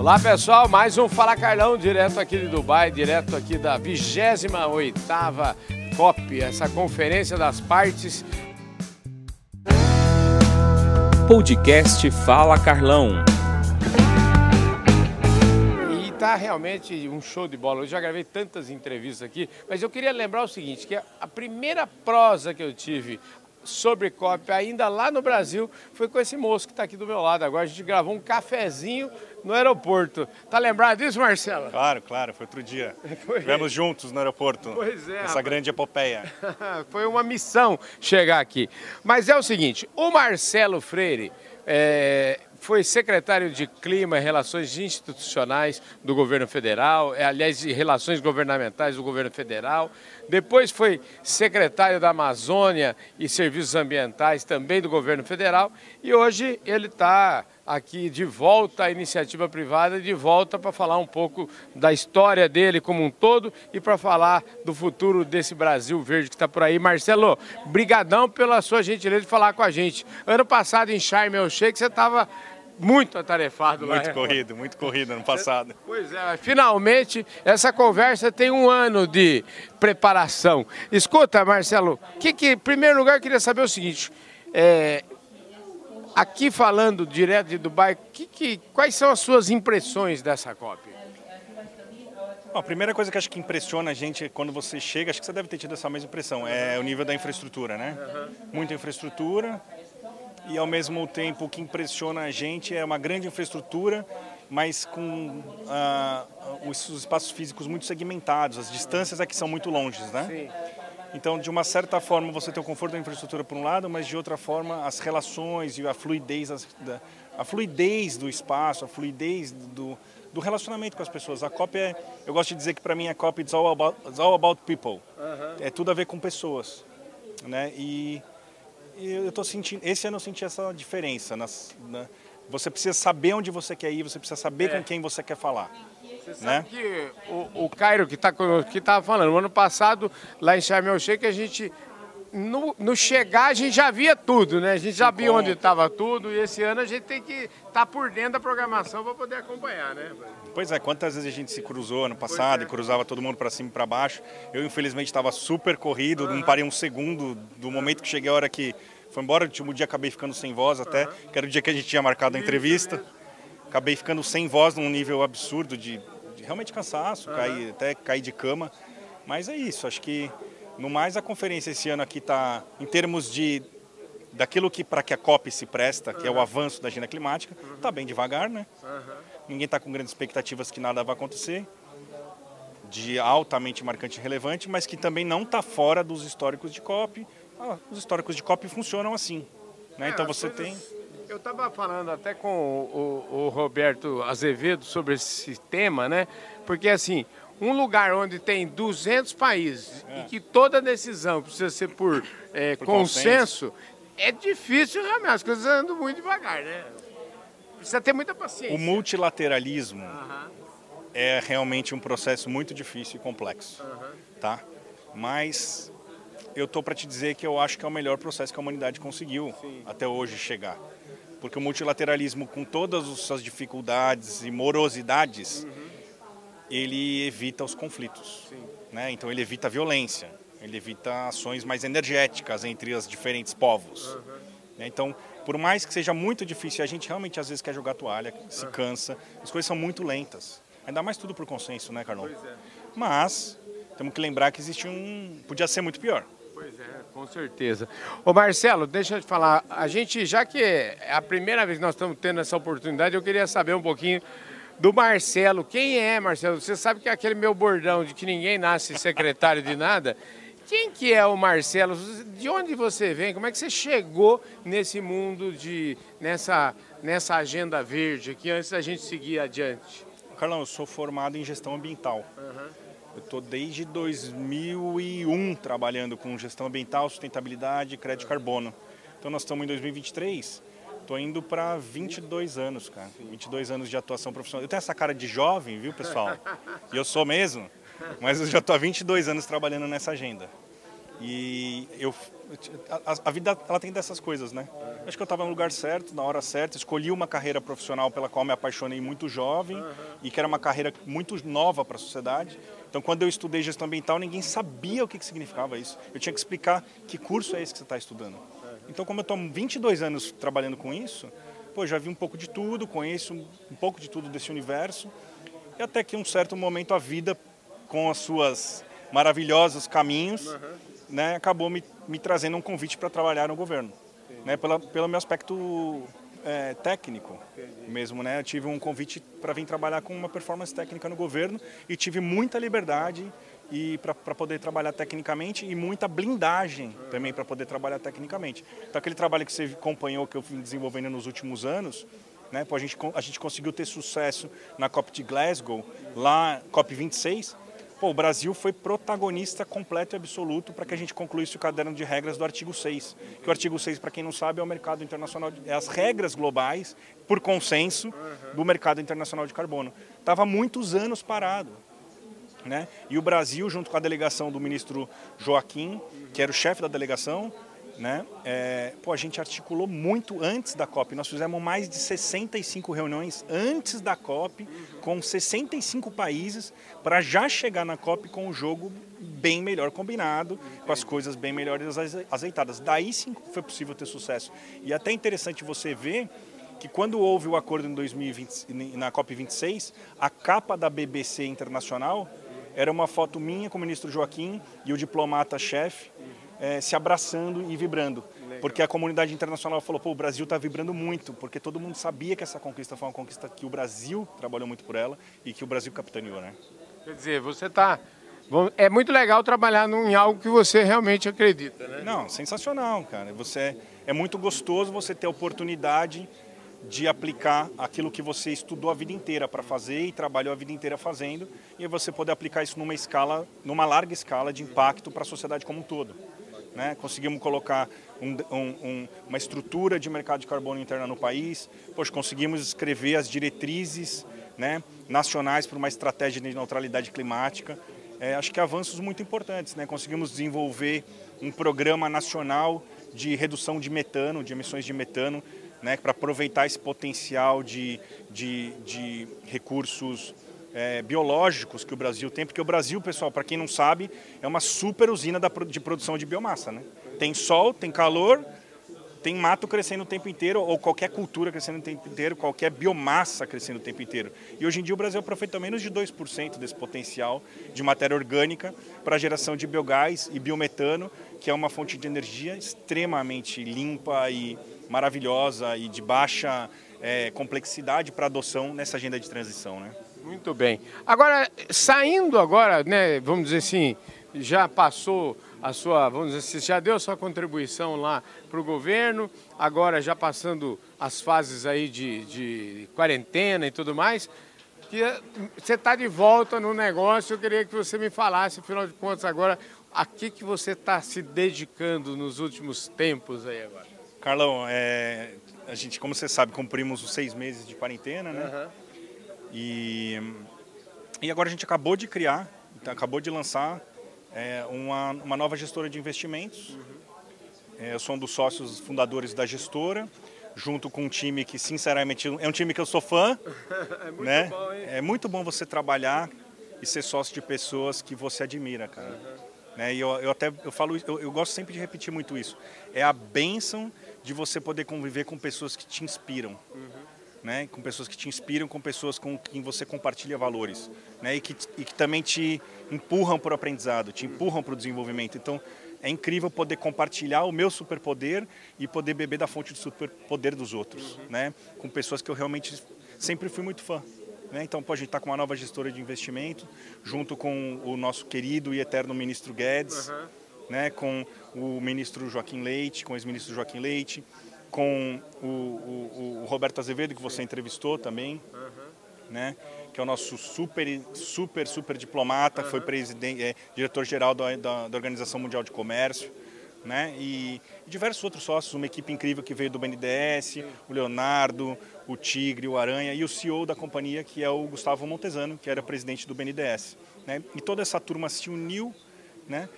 Olá pessoal, mais um Fala Carlão, direto aqui de Dubai, direto aqui da 28ª COP, essa conferência das partes. Podcast Fala Carlão. E tá realmente um show de bola. Eu já gravei tantas entrevistas aqui, mas eu queria lembrar o seguinte, que a primeira prosa que eu tive sobre COP ainda lá no Brasil foi com esse moço que está aqui do meu lado. Agora a gente gravou um cafezinho no aeroporto. Tá lembrado disso, Marcelo? Claro, claro, foi outro dia. Estivemos juntos no aeroporto. Pois é. Essa rapaz. grande epopeia. foi uma missão chegar aqui. Mas é o seguinte, o Marcelo Freire é, foi secretário de Clima e Relações Institucionais do governo federal, é, aliás, de Relações Governamentais do governo federal. Depois foi secretário da Amazônia e Serviços Ambientais também do governo federal. E hoje ele está aqui de volta à iniciativa privada, de volta para falar um pouco da história dele como um todo e para falar do futuro desse Brasil verde que está por aí. Marcelo, brigadão pela sua gentileza de falar com a gente. Ano passado em Sharm el Sheikh você estava muito atarefado lá. Muito corrido, muito corrido ano passado. Pois é, finalmente essa conversa tem um ano de preparação. Escuta, Marcelo, que que, em primeiro lugar eu queria saber o seguinte, é, aqui falando direto de Dubai, que, que, quais são as suas impressões dessa COP? Bom, a primeira coisa que acho que impressiona a gente quando você chega, acho que você deve ter tido essa mesma impressão, é o nível da infraestrutura, né? Muita infraestrutura e ao mesmo tempo o que impressiona a gente é uma grande infraestrutura, mas com ah, os espaços físicos muito segmentados, as distâncias aqui são muito longes, né? Sim. Então, de uma certa forma, você tem o conforto da infraestrutura por um lado, mas de outra forma, as relações e a fluidez, da- a fluidez do espaço, a fluidez do, do relacionamento com as pessoas. A COP é, eu gosto de dizer que para mim a COP it's all about, all about people. É tudo a ver com pessoas, né? E, e eu tô sentindo, esse ano eu senti essa diferença. Nas, na- você precisa saber onde você quer ir, você precisa saber É. com quem você quer falar. Você sabe Né? que o, o Cairo que está que tava falando, no ano passado, lá em Sharm el Sheikh, a gente, no, no chegar, a gente já via tudo, né? A gente já via onde estava tudo e esse ano a gente tem que estar por dentro da programação para poder acompanhar, né? Pois é, quantas vezes a gente se cruzou ano passado é. e cruzava todo mundo para cima e para baixo. Eu, infelizmente, estava super corrido, não parei um segundo do momento que cheguei a hora que foi embora. O último dia acabei ficando sem voz até, que era o dia que a gente tinha marcado a entrevista. Acabei ficando sem voz num nível absurdo de, de realmente cansaço, caí, até cair de cama. Mas é isso, acho que no mais a conferência esse ano aqui está, em termos de daquilo que para que a COP se presta, que é o avanço da agenda climática, está bem devagar, né? Ninguém está com grandes expectativas que nada vai acontecer, de altamente marcante e relevante, mas que também não está fora dos históricos de COP. Ah, os históricos de COP funcionam assim. Né? então É, as você tem. Eu estava falando até com o, o- o Roberto Azevedo sobre esse tema, né? Porque assim, um lugar onde tem 200 países e que toda decisão precisa ser por, é, Por consenso, é difícil realmente, as coisas andam muito devagar, né? Precisa ter muita paciência. O multilateralismo é realmente um processo muito difícil e complexo, tá? Mas eu tô para te dizer que eu acho que é o melhor processo que a humanidade conseguiu até hoje chegar, porque o multilateralismo com todas as suas dificuldades e morosidades, ele evita os conflitos, né? Então ele evita a violência, ele evita ações mais energéticas entre os diferentes povos. né? Então, por mais que seja muito difícil, a gente realmente às vezes quer jogar toalha, se cansa, as coisas são muito lentas. Ainda mais tudo por consenso, né, Carlão? Mas temos que lembrar que existe um. Podia ser muito pior. Pois é, com certeza. Ô Marcelo, deixa eu te falar, a gente, já que é a primeira vez que nós estamos tendo essa oportunidade, eu queria saber um pouquinho do Marcelo. Quem é, Marcelo? Você sabe que é aquele meu bordão de que ninguém nasce secretário de nada. Quem que é o Marcelo? De onde você vem? Como é que você chegou nesse mundo de nessa nessa agenda verde aqui antes da gente seguir adiante? Carlão, eu sou formado em gestão ambiental. Eu estou desde 2001 trabalhando com gestão ambiental, sustentabilidade e crédito de carbono. Então nós estamos em 2023, estou indo para 22 anos, cara. 22 anos de atuação profissional. Eu tenho essa cara de jovem, viu, pessoal? E eu sou mesmo, mas eu já estou há 22 anos trabalhando nessa agenda. E eu a, a, vida ela tem dessas coisas, né? Acho que eu estava no lugar certo, na hora certa, escolhi uma carreira profissional pela qual me apaixonei muito jovem e que era uma carreira muito nova para a sociedade. Então, quando eu estudei gestão ambiental, ninguém sabia o que, que significava isso. Eu tinha que explicar que curso é esse que você está estudando. Então, como eu estou 22 anos trabalhando com isso, pô, já vi um pouco de tudo, conheço um pouco de tudo desse universo. E até que um certo momento a vida, com as suas maravilhosos caminhos, uhum. né, acabou me, me trazendo um convite para trabalhar no governo. Né, pela, pelo meu aspecto é, técnico Entendi. mesmo, né? Eu tive um convite para vir trabalhar com uma performance técnica no governo e tive muita liberdade e para poder trabalhar tecnicamente e muita blindagem também para poder trabalhar tecnicamente. Então aquele trabalho que você acompanhou que eu vim desenvolvendo nos últimos anos, né? A gente a gente conseguiu ter sucesso na COP de Glasgow, lá COP 26 Pô, o Brasil foi protagonista completo e absoluto para que a gente concluísse o caderno de regras do artigo 6. Que o artigo 6, para quem não sabe, é o mercado internacional, é as regras globais, por consenso, do mercado internacional de carbono. Estava muitos anos parado. Né? E o Brasil, junto com a delegação do ministro Joaquim, que era o chefe da delegação, né? É, pô, a gente articulou muito antes da COP. Nós fizemos mais de 65 reuniões antes da COP, com 65 países, para já chegar na COP com o jogo bem melhor combinado, com as coisas bem melhores azeitadas. Daí sim foi possível ter sucesso. E até interessante você ver que quando houve o acordo em 2020, na COP26, a capa da BBC Internacional era uma foto minha com o ministro Joaquim e o diplomata-chefe é, se abraçando e vibrando. Legal. Porque a comunidade internacional falou, pô, o Brasil está vibrando muito, porque todo mundo sabia que essa conquista foi uma conquista que o Brasil trabalhou muito por ela e que o Brasil capitaneou, né? Quer dizer, você está... É muito legal trabalhar em algo que você realmente acredita, né? Não, sensacional, cara. Você é muito gostoso você ter a oportunidade de aplicar aquilo que você estudou a vida inteira para fazer e trabalhou a vida inteira fazendo, e você poder aplicar isso numa escala, numa larga escala de impacto para a sociedade como um todo. Né? Conseguimos colocar um, um, uma estrutura de mercado de carbono interna no país, poxa, conseguimos escrever as diretrizes né, nacionais para uma estratégia de neutralidade climática. É, acho que avanços muito importantes. Né? Conseguimos desenvolver um programa nacional de redução de metano, de emissões de metano, né, para aproveitar esse potencial de, de, de recursos é, biológicos que o Brasil tem, porque o Brasil, pessoal, para quem não sabe, é uma super usina de produção de biomassa. Né? Tem sol, tem calor, tem mato crescendo o tempo inteiro, ou qualquer cultura crescendo o tempo inteiro, qualquer biomassa crescendo o tempo inteiro. E hoje em dia o Brasil aproveita menos de 2% desse potencial de matéria orgânica para a geração de biogás e biometano, que é uma fonte de energia extremamente limpa e maravilhosa e de baixa é, complexidade para adoção nessa agenda de transição. Né? Muito bem. Agora, saindo agora, né, vamos dizer assim, já passou a sua, vamos dizer assim, já deu sua contribuição lá para o governo, agora já passando as fases aí de, de quarentena e tudo mais, que você está de volta no negócio, eu queria que você me falasse, afinal de contas, agora, a que, que você está se dedicando nos últimos tempos aí agora? Carlão, é, a gente, como você sabe, cumprimos os seis meses de quarentena, né? Uhum. E, e agora a gente acabou de criar, então, acabou de lançar é, uma, uma nova gestora de investimentos. Uhum. É, eu sou um dos sócios fundadores da gestora, junto com um time que, sinceramente, é um time que eu sou fã. é muito né? bom, hein? É muito bom você trabalhar e ser sócio de pessoas que você admira, cara. Uhum. Né? E eu, eu até eu falo, eu, eu gosto sempre de repetir muito isso. É a bênção de você poder conviver com pessoas que te inspiram. Uhum né, com pessoas que te inspiram, com pessoas com quem você compartilha valores, né, e que, e que também te empurram para o aprendizado, te empurram para o desenvolvimento. Então, é incrível poder compartilhar o meu superpoder e poder beber da fonte do superpoder dos outros, uhum. né, com pessoas que eu realmente sempre fui muito fã. Né? Então, pô, a gente está com uma nova gestora de investimento, junto com o nosso querido e eterno ministro Guedes, uhum. né, com o ministro Joaquim Leite, com o ex-ministro Joaquim Leite, com o, o, o, Roberto Azevedo, que você entrevistou também, uhum. né? que é o nosso super, super, super diplomata, uhum. foi presidente, é, diretor-geral da, da, da, Organização Mundial de Comércio, né? E, e, diversos outros sócios, uma equipe incrível que veio do BNDES, Sim. o Leonardo, o Tigre, o Aranha e o CEO da companhia, que é o Gustavo Montesano, que era presidente do BNDES. Né? E toda essa turma se uniu né?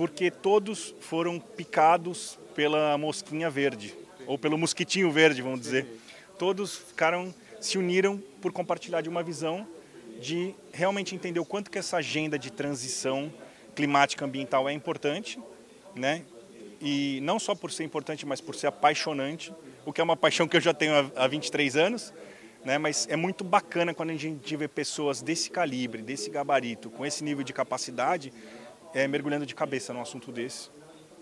Porque todos foram picados pela mosquinha verde, ou pelo mosquitinho verde, vamos dizer. Todos ficaram, se uniram por compartilhar de uma visão de realmente entender o quanto que essa agenda de transição climática ambiental é importante, né? E não só por ser importante, mas por ser apaixonante, o que é uma paixão que eu já tenho há 23 anos, né? Mas é muito bacana quando a gente vê pessoas desse calibre, desse gabarito, com esse nível de capacidade, é, mergulhando de cabeça num assunto desse,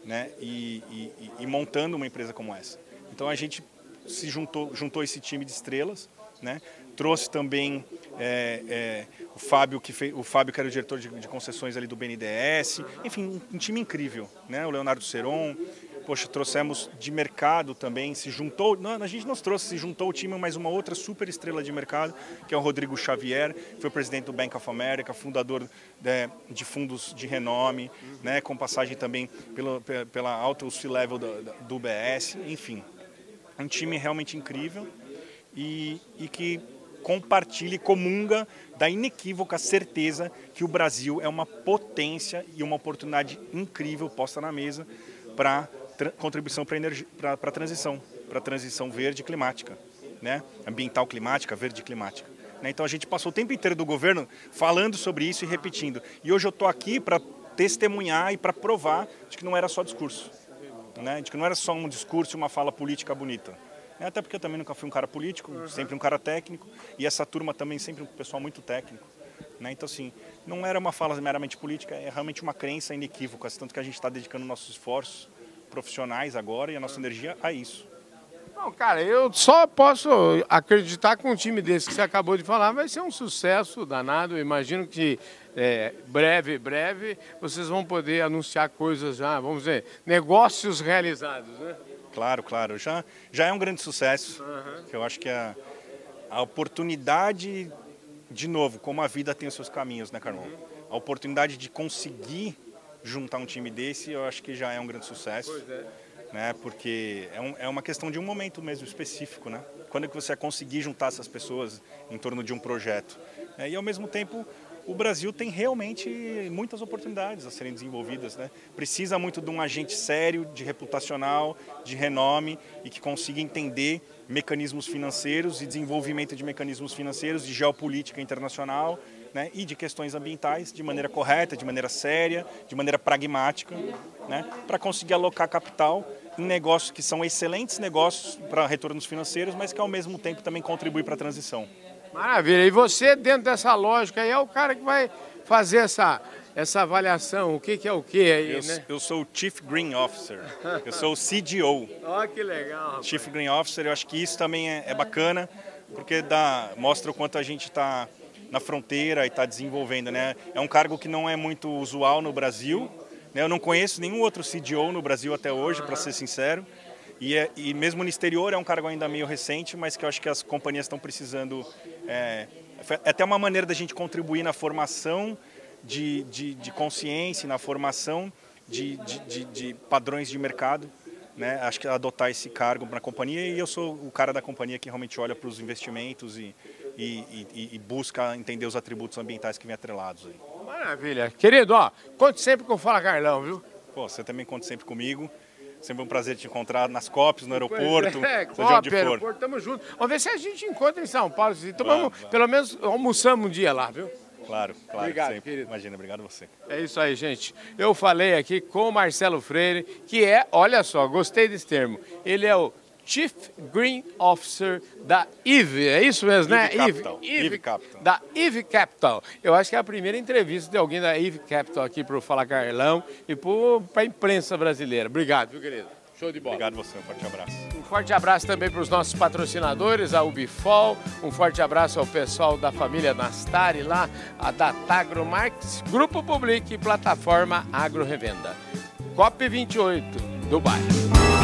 né? E, e, e, montando uma empresa como essa. Então a gente se juntou, juntou esse time de estrelas, né? Trouxe também é, é, o Fábio que fez, o Fábio que era o diretor de, de concessões ali do BNDES, enfim, um, um time incrível, né? O Leonardo Seron, poxa, trouxemos de mercado também, se juntou, não, a gente nos trouxe, se juntou o time, mais uma outra super estrela de mercado, que é o Rodrigo Xavier, foi presidente do Bank of America, fundador de, é, de fundos de renome, né, com passagem também pelo, pela alta C-level do, do BS, enfim. Um time realmente incrível e, e que compartilha e comunga da inequívoca certeza que o Brasil é uma potência e uma oportunidade incrível posta na mesa para contribuição para a transição, para a transição verde climática, né? ambiental climática, verde climática. Né? Então a gente passou o tempo inteiro do governo falando sobre isso e repetindo. E hoje eu estou aqui para testemunhar e para provar de que não era só discurso, né? de que não era só um discurso e uma fala política bonita. Né? Até porque eu também nunca fui um cara político, sempre um cara técnico, e essa turma também sempre um pessoal muito técnico. Né? Então, assim, não era uma fala meramente política, é realmente uma crença inequívoca, tanto que a gente está dedicando nossos esforços profissionais agora e a nossa energia a isso. Não, cara, eu só posso acreditar com um time desse que você acabou de falar vai ser um sucesso danado. Eu imagino que é, breve, breve, vocês vão poder anunciar coisas já, vamos dizer, negócios realizados, né? Claro, claro. Já, já é um grande sucesso. Uhum. Eu acho que a, a oportunidade, de novo, como a vida tem os seus caminhos, né, Carlão? Uhum. A oportunidade de conseguir juntar um time desse, eu acho que já é um grande sucesso. É. Né, porque é, um, é uma questão de um momento mesmo específico, né? Quando é que você vai conseguir juntar essas pessoas em torno de um projeto? É, e ao mesmo tempo, o Brasil tem realmente muitas oportunidades a serem desenvolvidas, né? Precisa muito de um agente sério, de reputacional, de renome e que consiga entender mecanismos financeiros e desenvolvimento de mecanismos financeiros, de geopolítica internacional né, e de questões ambientais de maneira correta, de maneira séria, de maneira pragmática, né, para conseguir alocar capital em negócios que são excelentes negócios para retornos financeiros, mas que ao mesmo tempo também contribuem para a transição. Maravilha. E você, dentro dessa lógica, é o cara que vai fazer essa, essa avaliação. O que, que é o que aí, eu, né? Eu sou o Chief Green Officer. Eu sou o CDO. Olha que legal. Rapaz. Chief Green Officer, eu acho que isso também é, é bacana, porque dá, mostra o quanto a gente está na fronteira e está desenvolvendo. Né? É um cargo que não é muito usual no Brasil. Né? Eu não conheço nenhum outro CDO no Brasil até hoje, para ser sincero. E, é, e, mesmo no exterior é um cargo ainda meio recente, mas que eu acho que as companhias estão precisando. É, é até uma maneira da gente contribuir na formação de, de, de consciência, na formação de, de, de padrões de mercado né, acho que adotar esse cargo na companhia e eu sou o cara da companhia que realmente olha para os investimentos e, e, e, e, busca entender os atributos ambientais que vêm atrelados aí. Maravilha. Querido, ó, conte sempre com o Fala Carlão, viu? Pô, você também conta sempre comigo. Sempre um prazer te encontrar nas COPs, no aeroporto, é, COP, aeroporto, tamo junto. Vamos ver se a gente encontra em São Paulo. Tomamos, pelo menos almoçamos um dia lá, viu? Claro, claro. Obrigado, sempre. querido. Imagina, obrigado a você. É isso aí, gente. Eu falei aqui com o Marcelo Freire, que é, olha só, gostei desse termo. Ele é o Chief Green Officer da IVE, é isso mesmo, né? Capital. IVE, IVE Capital. Da IVE Capital. Eu acho que é a primeira entrevista de alguém da IVE Capital aqui para o Fala Carlão e para a imprensa brasileira. Obrigado, viu, querido? Show de bola. Obrigado você, um forte abraço. Um forte abraço também para os nossos patrocinadores, a Ubifol, um forte abraço ao pessoal da família Nastari lá, a Datagro Marques, Grupo Public e Plataforma Agro Revenda. COP28, Dubai.